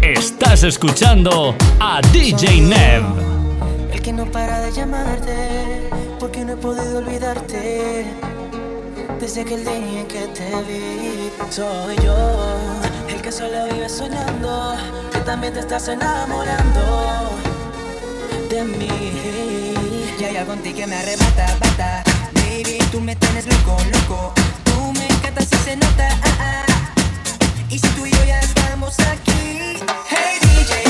Estás escuchando a DJ Nev. El que no para de llamarte, porque no he podido olvidarte. Desde aquel día en que te vi, soy yo. El que solo vive soñando, que también te estás enamorando de mí. Y hay algo en ti que me arrebata, bata baby, tú me tienes loco, loco. Tú me encantas y se nota. Ah, ah. Y si tú y yo ya estamos aquí, hey DJ.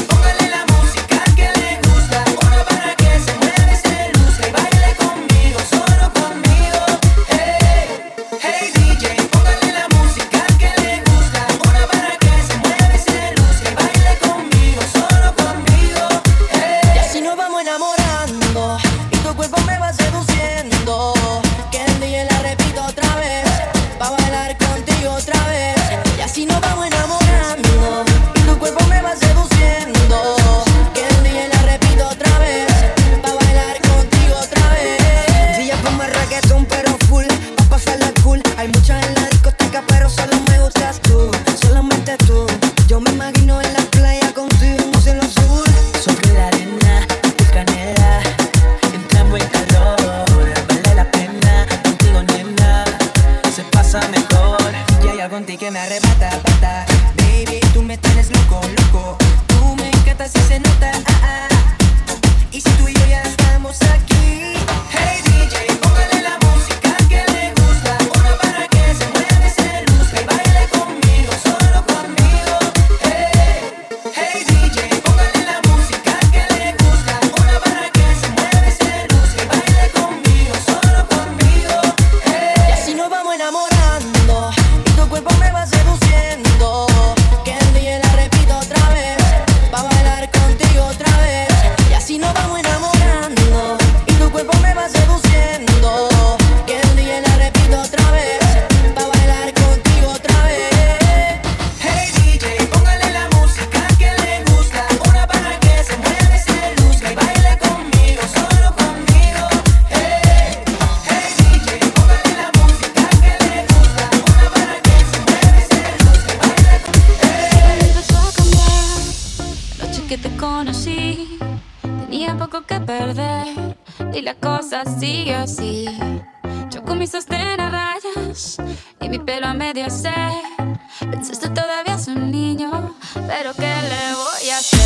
es así, así. Yo con mis sostén a rayas y mi pelo a medio se. Pensaste todavía es un niño, pero ¿qué le voy a hacer?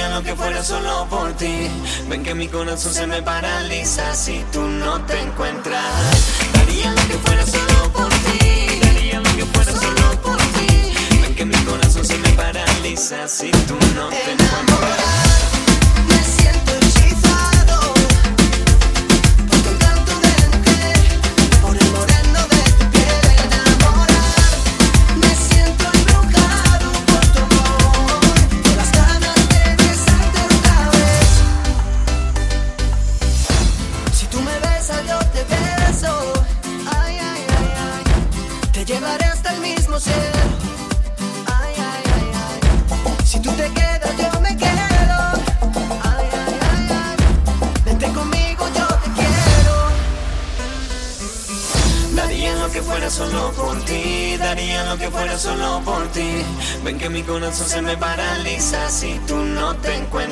daría lo que fuera solo por ti. Ven que mi corazón se me paraliza si tú no te encuentras. Daría lo que fuera solo por ti. Daría lo que fuera solo por ti. Ven que mi corazón se me paraliza si tú no te encuentras. mi corazón se me paraliza si tú no te encuentras.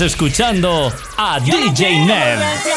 Escuchando a DJ Nev.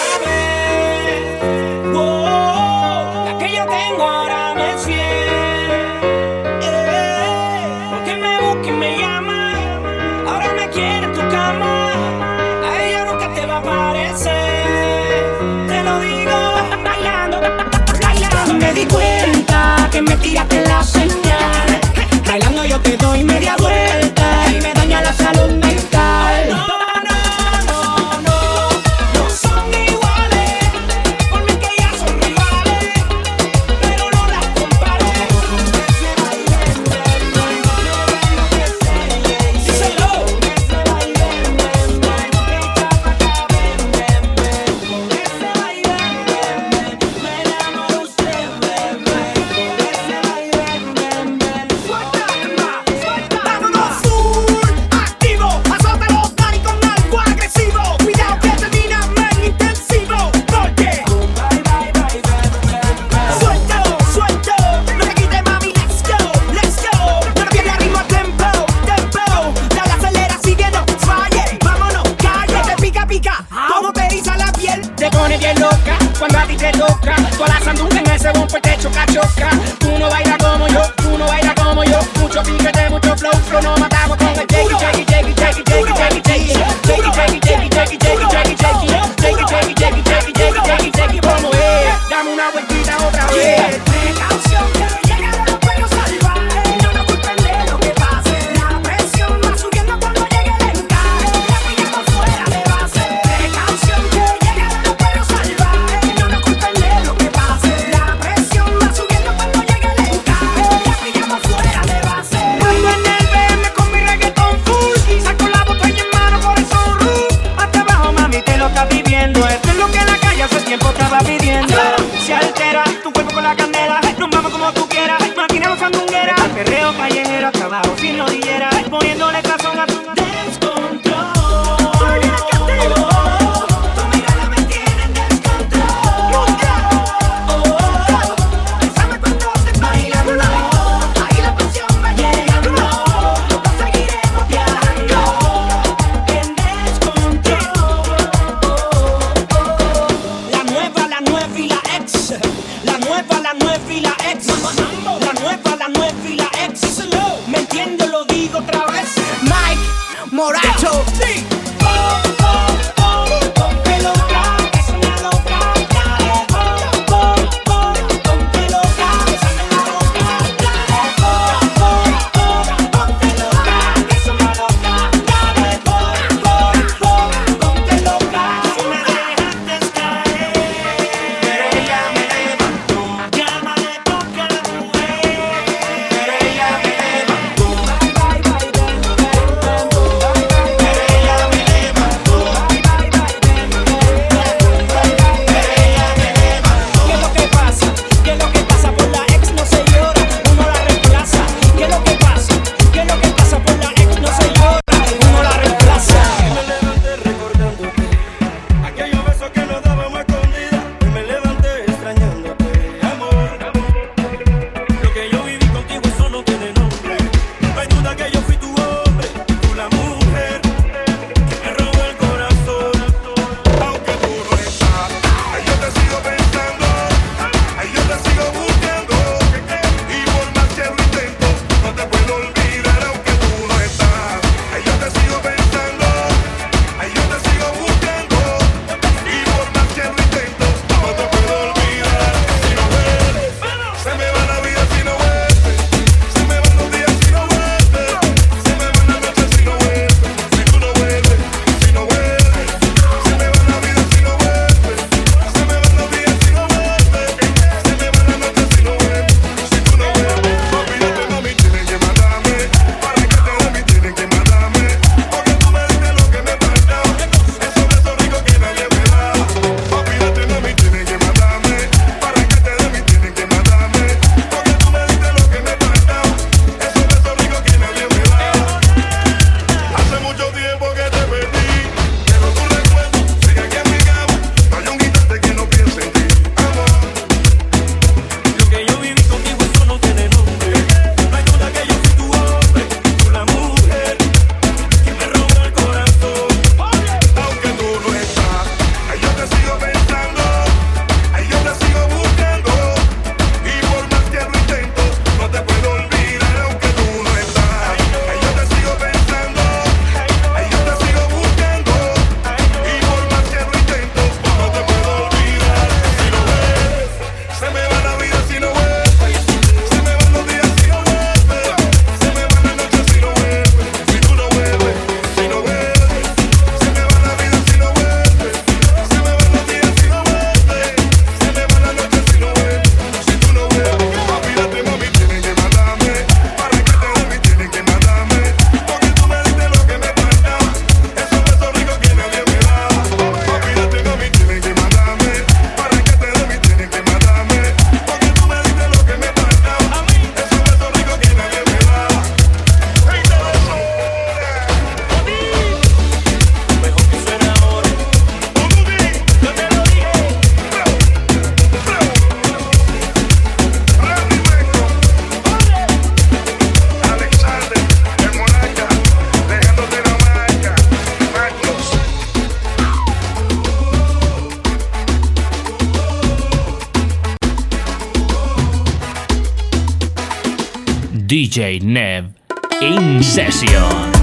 DJ Nev in session.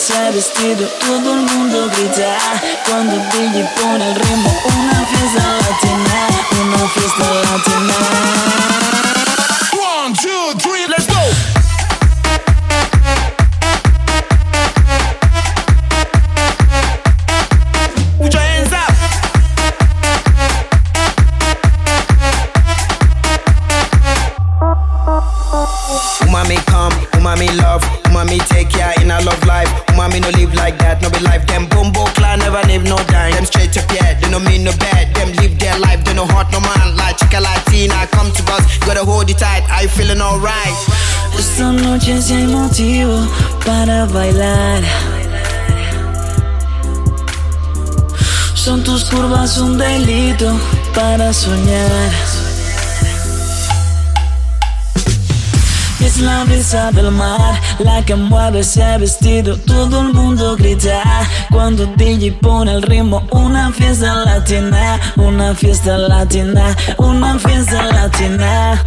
satisfied. Soñar. Es la brisa del mar la que mueve ese vestido. Todo el mundo grita cuando DJ pone el ritmo. Una fiesta latina, una fiesta latina, una fiesta latina.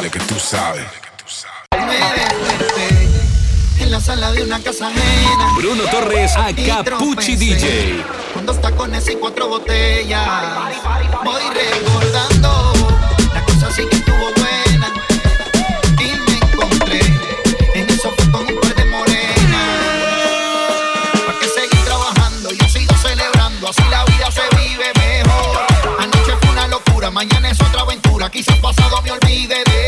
Dale que tú sabes. En la sala de una casa ajena. Bruno Torres, Pucci tropecé DJ. Con dos tacones y cuatro botellas. Voy recordando la cosa sí que estuvo buena. Y me encontré en eso fue con un par de morenas. ¿Para qué seguir trabajando? Yo sigo celebrando. Así la vida se vive mejor. Anoche fue una locura, mañana es otra aventura. Quizás pasado me olvide de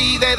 pasado me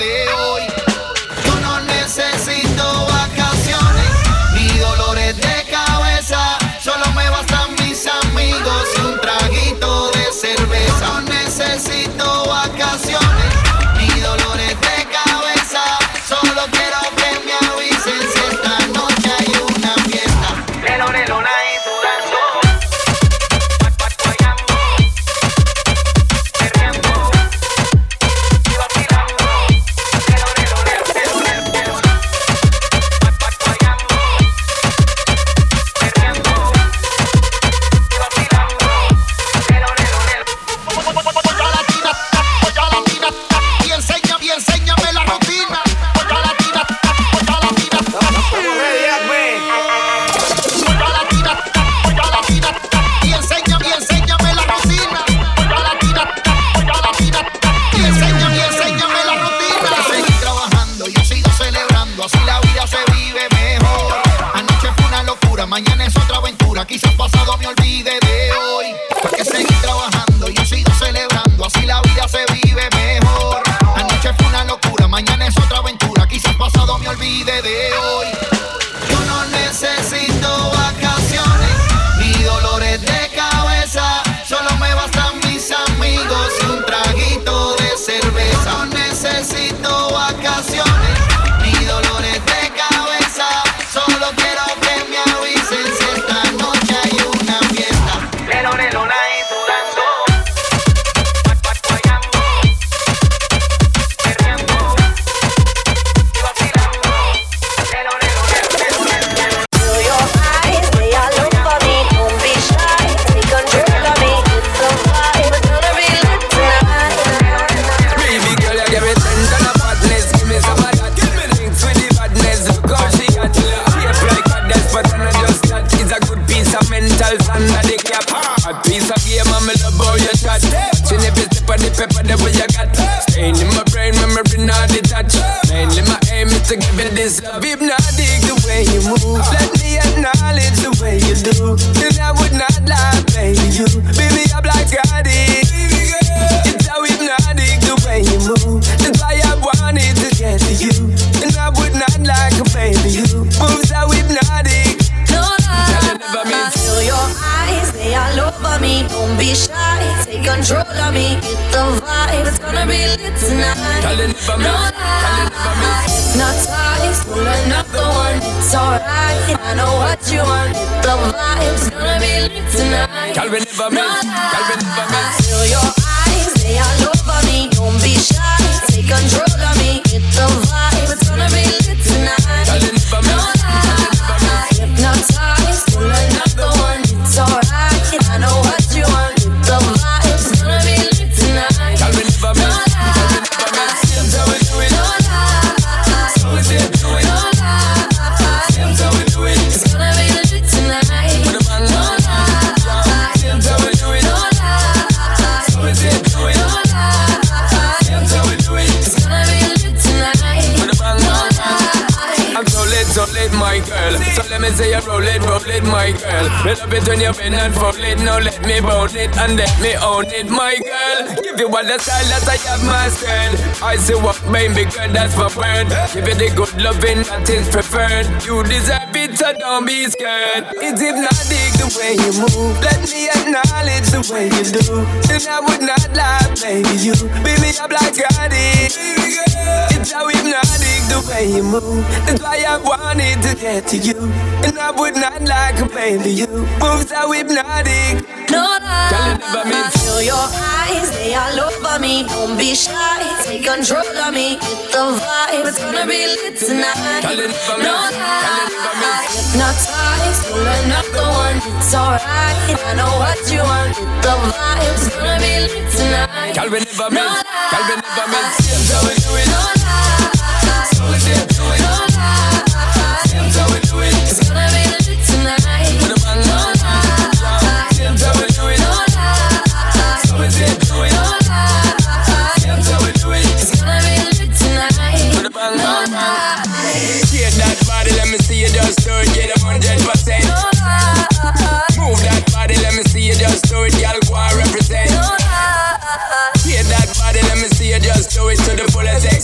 whatever you got. Staying in my brain, memory not detached. Mainly my aim is to give you this love. Hypnotic the way you move. I know what you want. The vibe, it's gonna be lit tonight. Girl, we never miss. Girl, we never miss. Feel your eyes, they all over me. Don't be shy, take control of me. Get the vibe, it's gonna be lit roll it, roll it, my girl. Roll up it when you bend and fold it. Now let me bone it and let me own it, my girl. Give you all the style that I have mastered. I say what baby girl, that's my word. Give you the good loving that is preferred. You deserve it, so don't be scared. It's the way you move. Let me acknowledge the way you do. And I would not lie, baby. You, baby, I'm like addict. It's how hypnotic the way you move. That's why I wanted to get to you. And I would not like baby. You move so hypnotic. No Girl, you never lie, miss. feel your eyes, they all over me. Don't be shy, take control of me. Get the vibe, it's gonna be lit tonight. Girl, you never No miss. Never lie, hypnotized, pull another one. It's alright, I know what you want. Get the vibe, it's gonna be lit tonight. Girl, we never No miss. Girl, we never miss. lie, how we do it.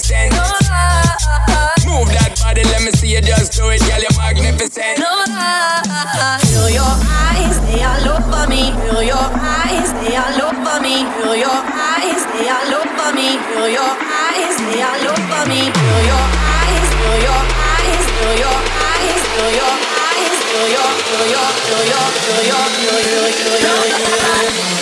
Extent. no lie, Move that body, let me see you just do it. Girl, you're magnificent. no lie. Feel your eyes, they all over me. Feel your eyes, they all over me. Feel your eyes, they all over me. Feel your eyes, they all over me. Feel your eyes, feel your eyes, feel your eyes, feel your eyes, feel your, feel your, feel your, feel your, feel your, feel your, feel your.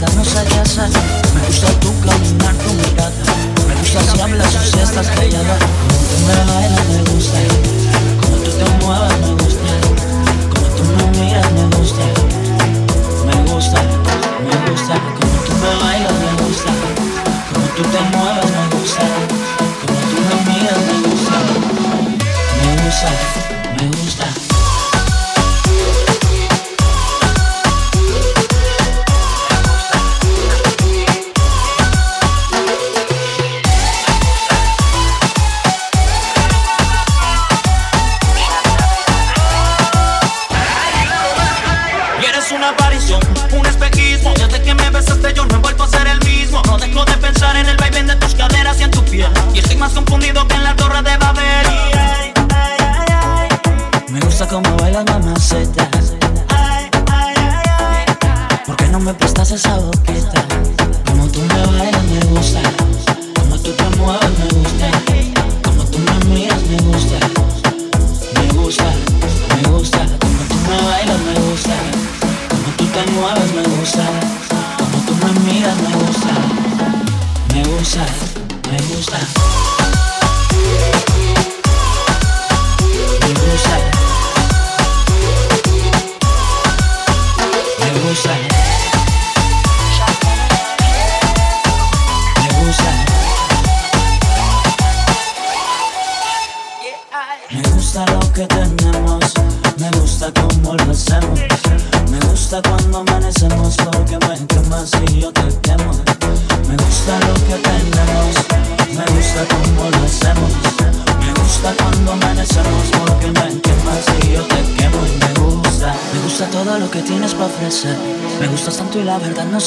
Me gusta tu caminar, tu mirada. Me gusta si hablas o si estás callada. Como tú me bailas, me gusta. Como tú te mueves, me gusta. Como tú me miras, me gusta. Me gusta, me gusta. Como tú me bailas, me gusta. Como tú te mueves, me gusta. Como tú me miras. Me gusta, me gusta. Más confundido que en la torre de Babel. Me gusta cómo bailas mamaceta ¿Por qué no me prestas esa boquita? Como tú me bailas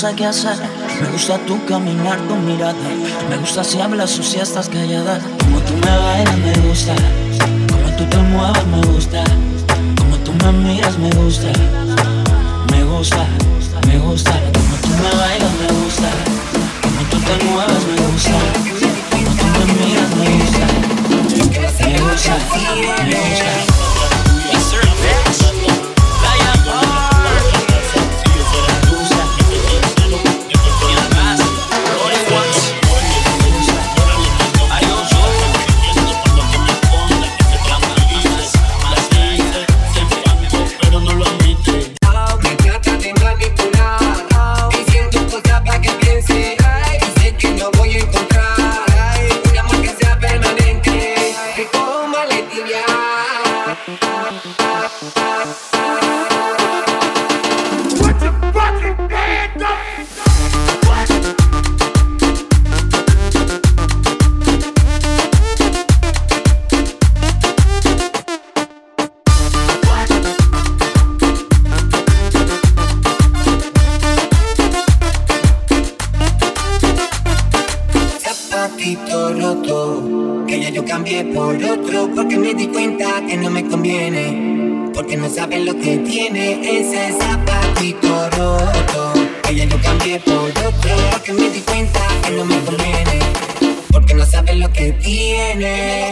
sé qué hacer. Me gusta tu caminar, tu mirada. Me gusta si hablas o si estás callada. Como tú me bailas, me gusta. Como tú te mueves, me gusta. Como tú me miras, me gusta. Me gusta, me gusta. Como tú me bailas, me gusta. Como tú te mueves, me gusta. Como tú me miras, me gusta. Me gusta, me gusta. Me gusta. tiene.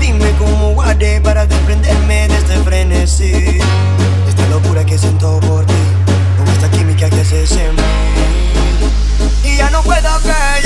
Dime cómo guardé para desprenderme de este frenesí. De esta locura que siento por ti, con esta química que haces en. Y ya no puedo ver.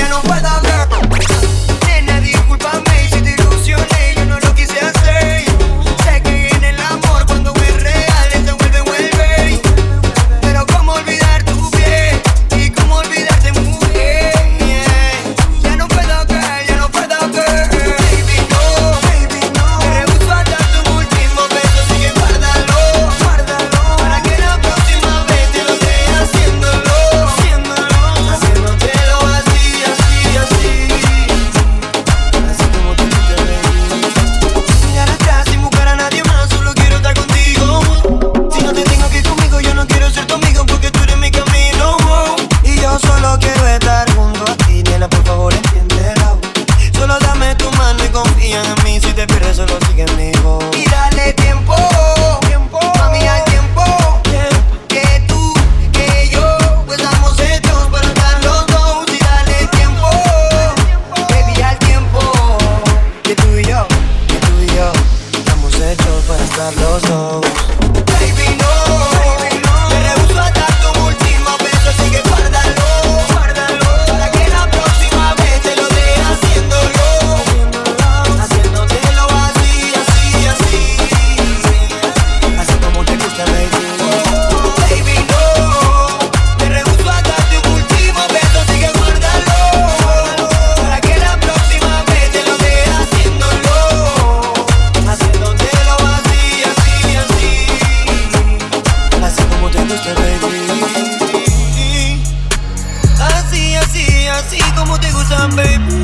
te gustan, baby.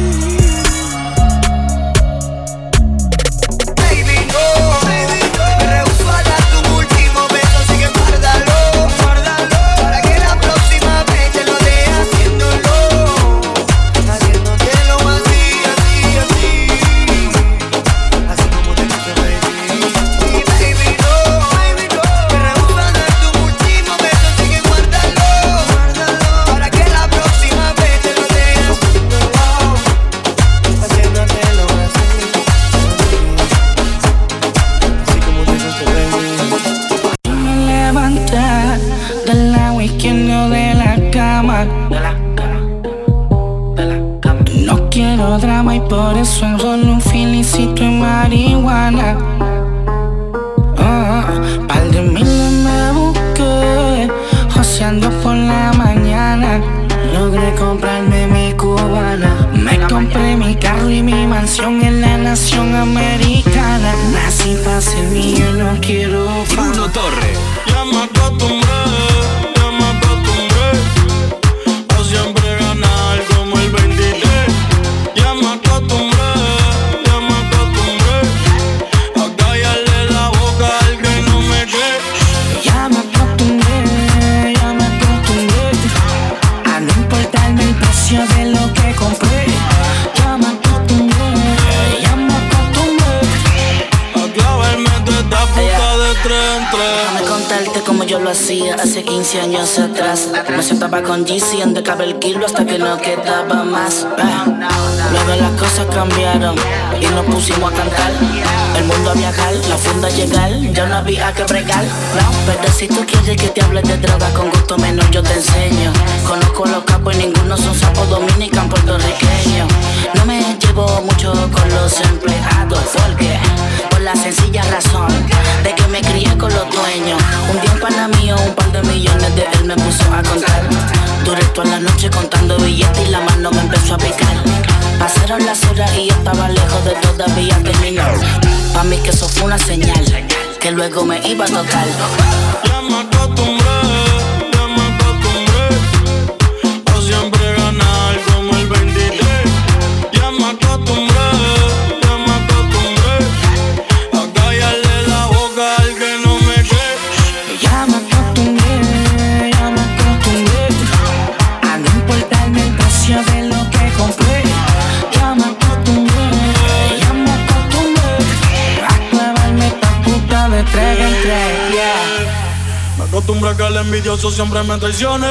siempre me traicione.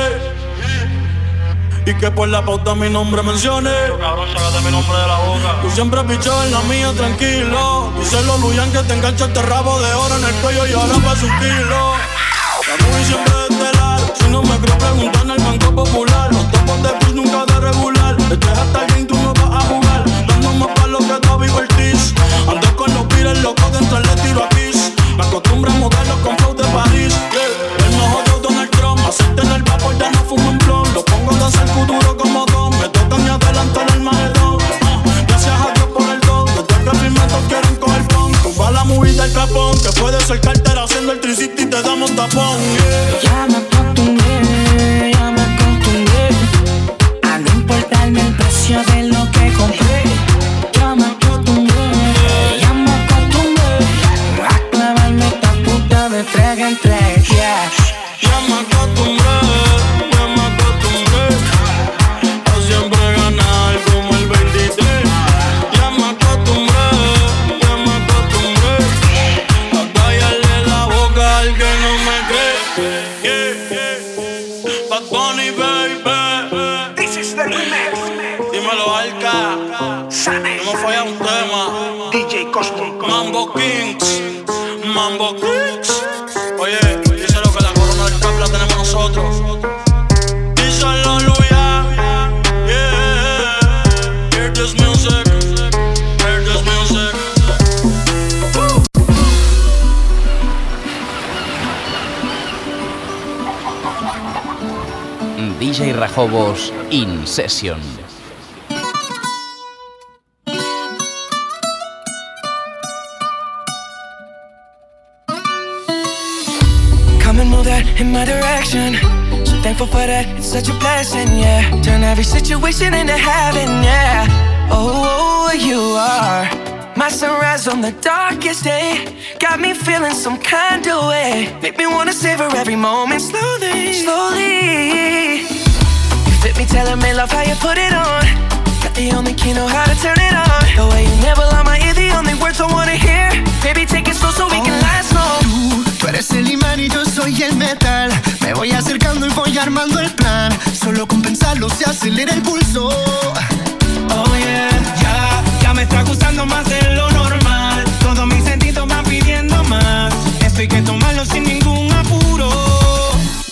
Y que por la pauta mi nombre mencione. Yo, cabrón, mi nombre de la boca. Tú siempre pichado en la mía, tranquilo. Tú se lo Luyan que te engancha este rabo de oro en el cuello y ahora pasa un kilo. La movie siempre de. Si no me creo, preguntar en el Banco Popular. Los topos de pis nunca de regular. Este es hasta el tú no vas a jugar. Dando más palos que David Ortiz. Ando con los pires locos, dentro le tiro a Kiss. Me acostumbro a modelos con flow de París. Yeah ya no fumo en blon. Lo pongo de cerco duro como don. Me tocan y adelantan el majedón. Uh, ah, gracias a Dios por el don. Los del refil quieren coger pon. Tumba la movida del capón. Que puede ser cartera haciendo el tricity y te damos tapón. Yeah. Ya me Rajobos in session. Come and move that in my direction. So thankful for that, it's such a blessing, yeah. Turn every situation into heaven, yeah. Oh, oh, you are my sunrise on the darkest day. Got me feeling some kind of way. Make me wanna savor every moment slowly, slowly. Me, telling me love how you put it on. Got the only key, know how to turn it on. The way you never lie my ear, the only words I wanna hear. Baby, take it slow so we can last long. Tú eres el imán y yo soy el metal. Me voy acercando y voy armando el plan. Solo con pensarlo se acelera el pulso. Oh yeah, ya, ya me está gustando más de lo normal. Todos mis sentidos van pidiendo más. Esto hay que tomarlo sin ningún.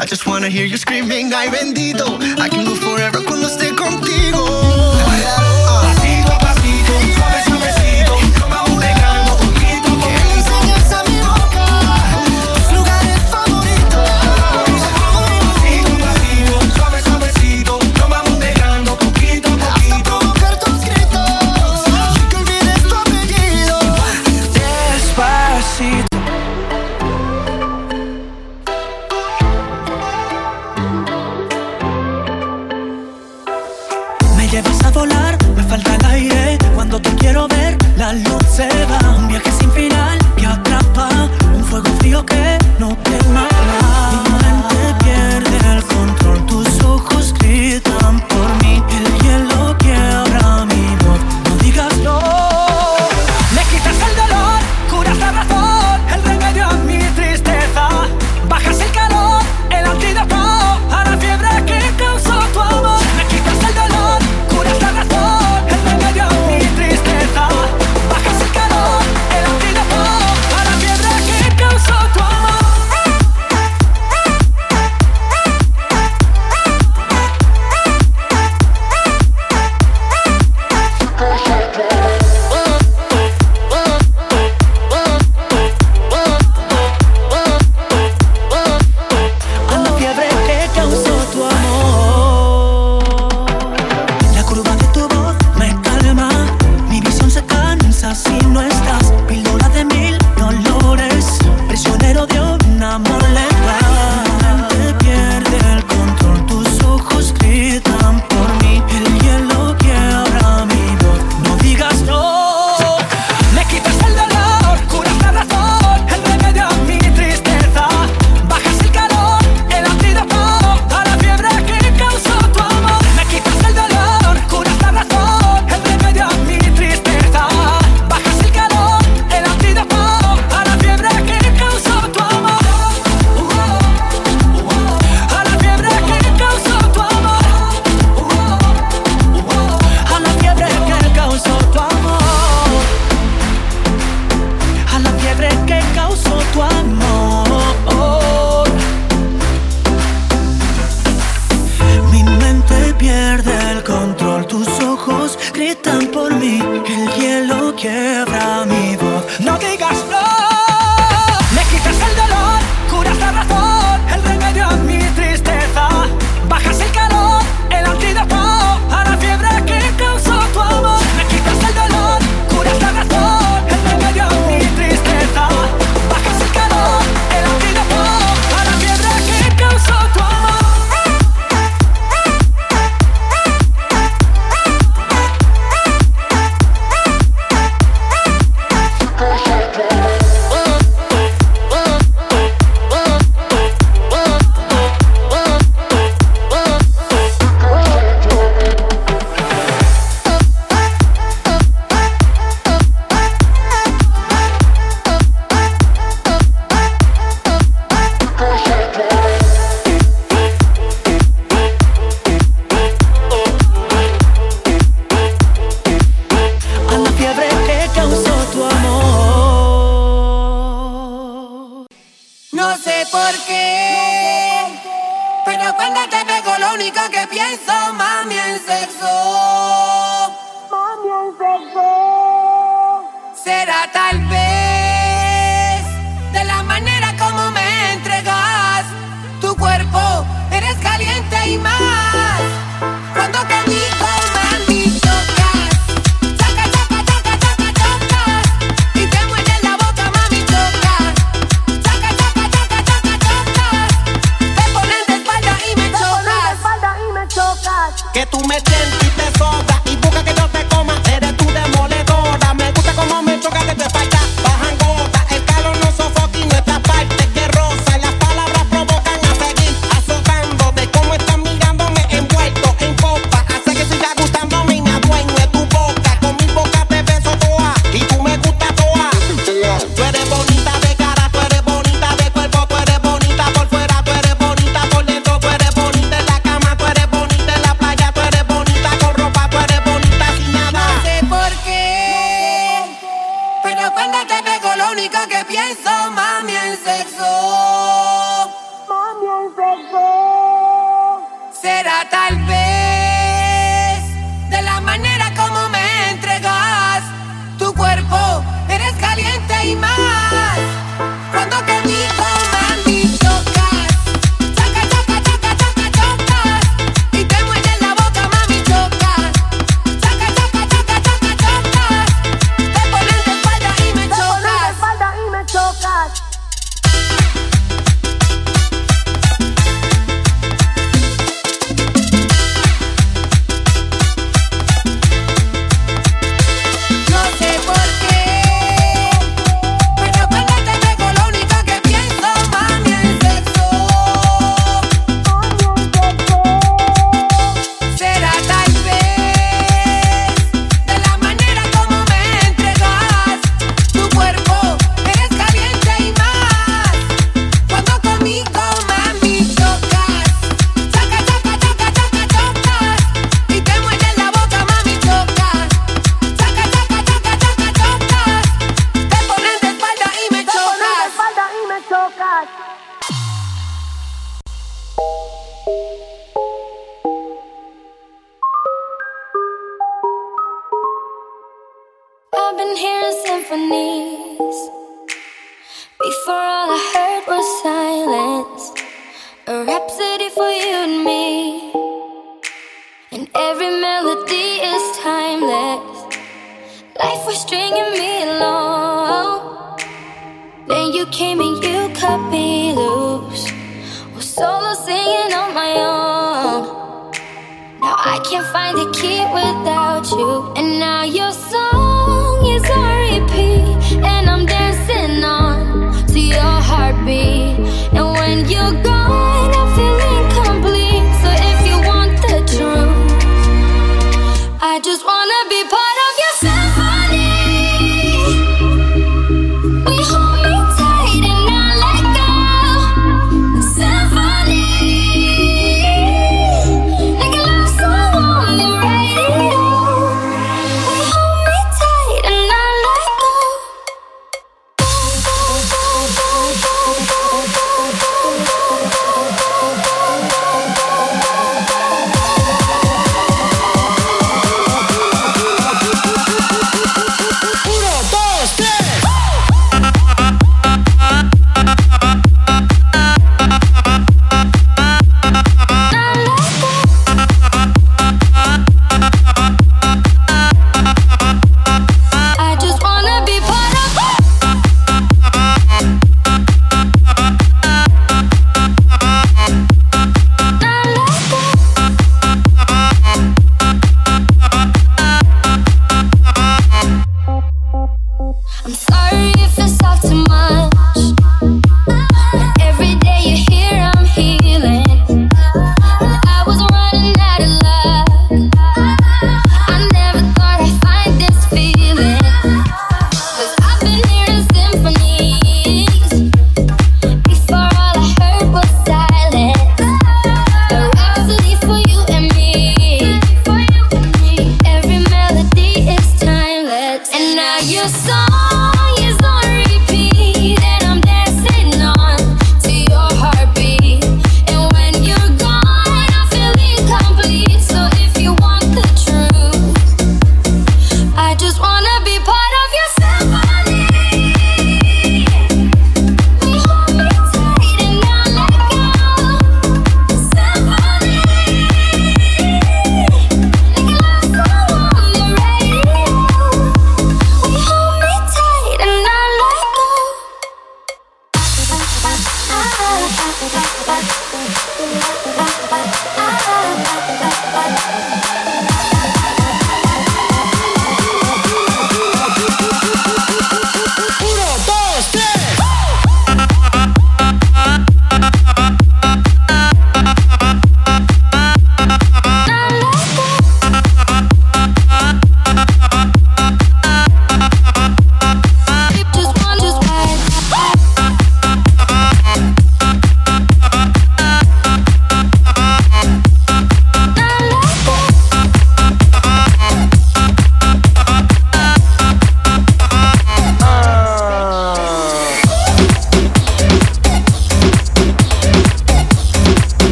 I just wanna hear you screaming, ay bendito. I can go forever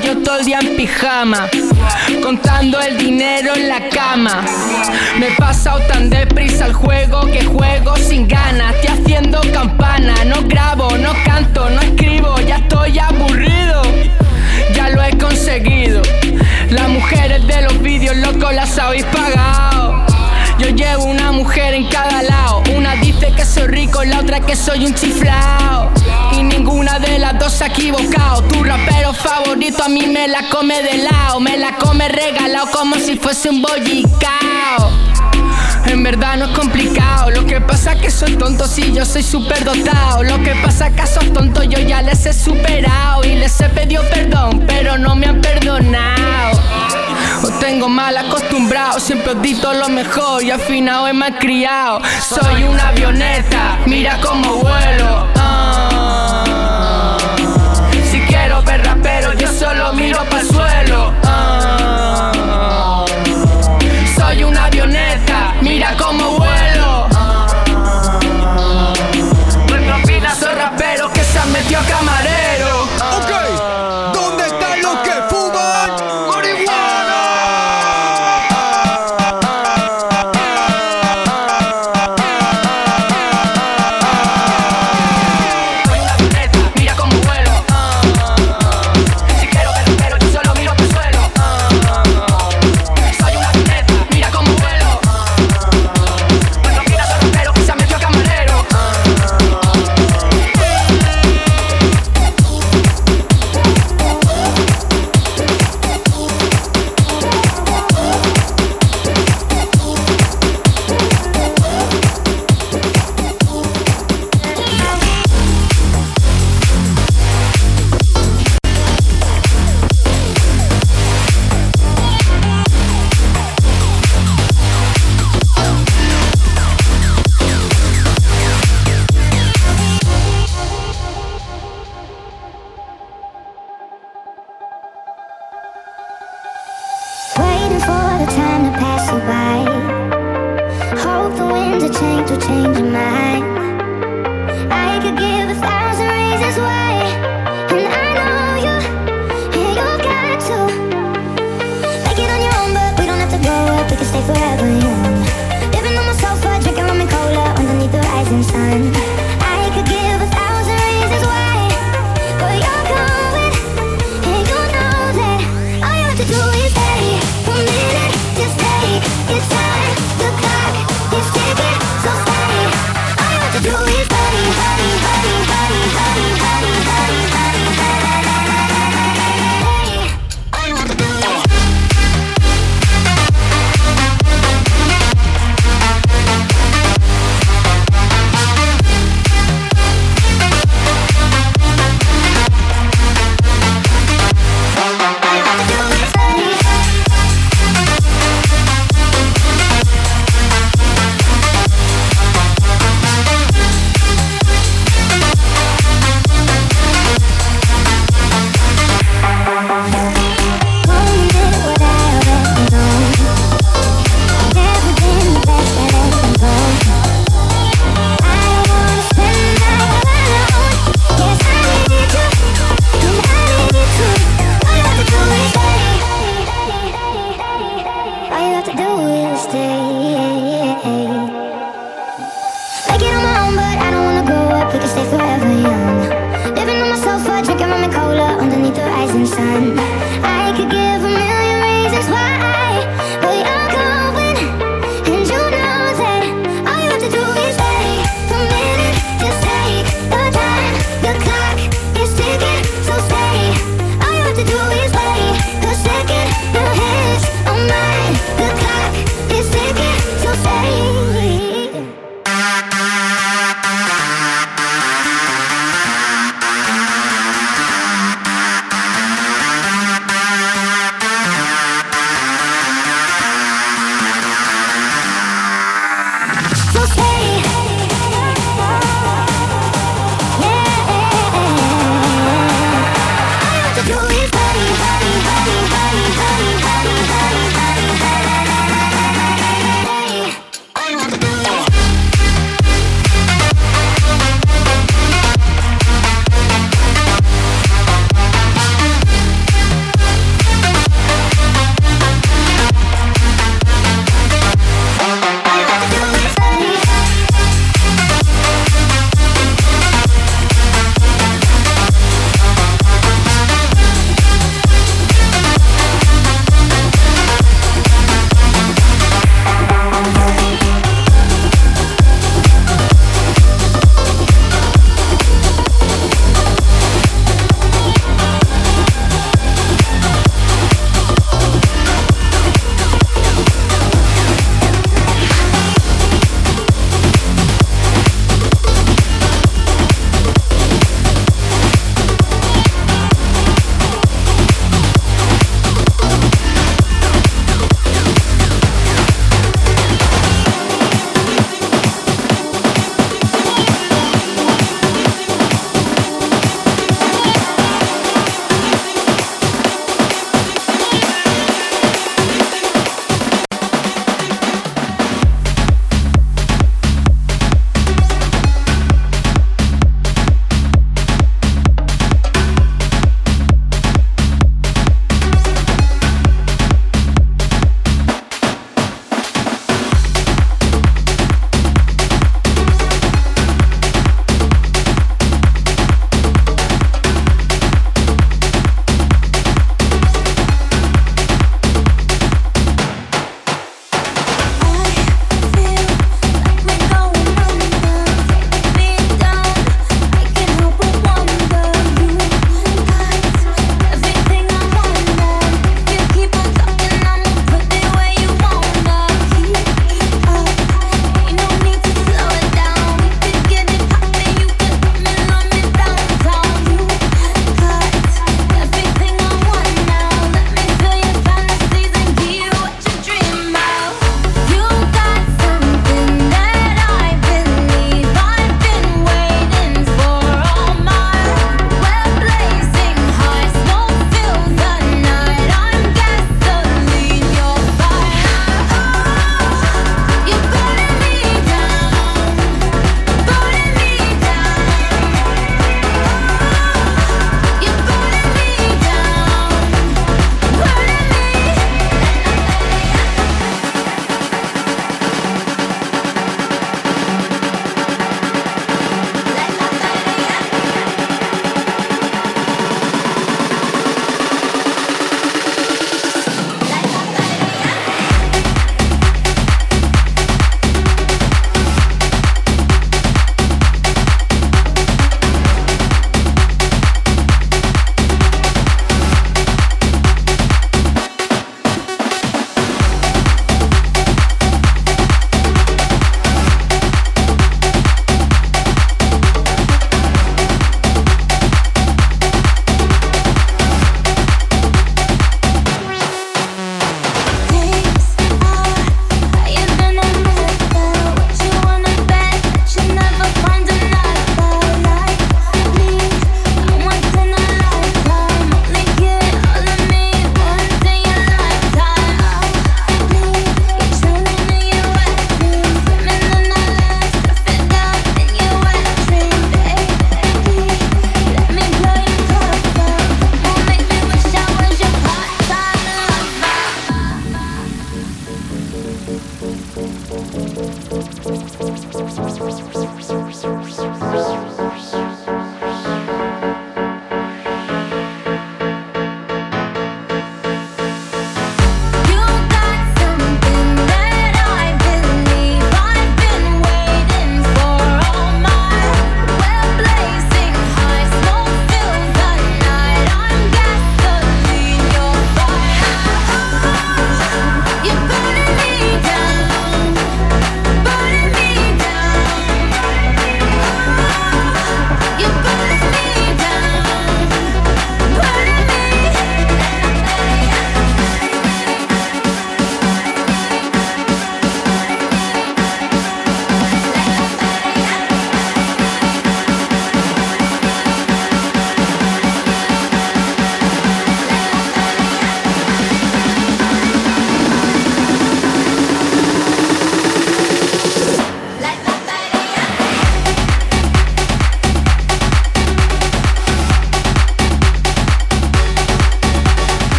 Yo todo el día en pijama, contando el dinero en la cama. Me he pasado tan deprisa el juego que juego sin ganas. Estoy haciendo campana, no grabo, no canto, no escribo, ya estoy aburrido. Ya lo he conseguido. Las mujeres de los vídeos, loco, las habéis pagado. Yo llevo una mujer en cada lado. Una dice que soy rico, la otra que soy un chiflao. Ninguna de las dos se ha equivocado. Tu rapero favorito a mí me la come de lado. Me la come regalado como si fuese un bollicao. En verdad no es complicado. Lo que pasa que soy tonto si yo soy súper dotado. Lo que pasa que a esos tontos yo ya les he superado. Y les he pedido perdón, pero no me han perdonado. Os tengo mal acostumbrado, siempre os di todo lo mejor y al final he mal criado. Soy una avioneta, mira cómo vuelo. Solo miro para el suelo. ah. Soy una avioneta, mira cómo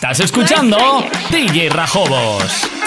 Estás escuchando DJ Rajobos.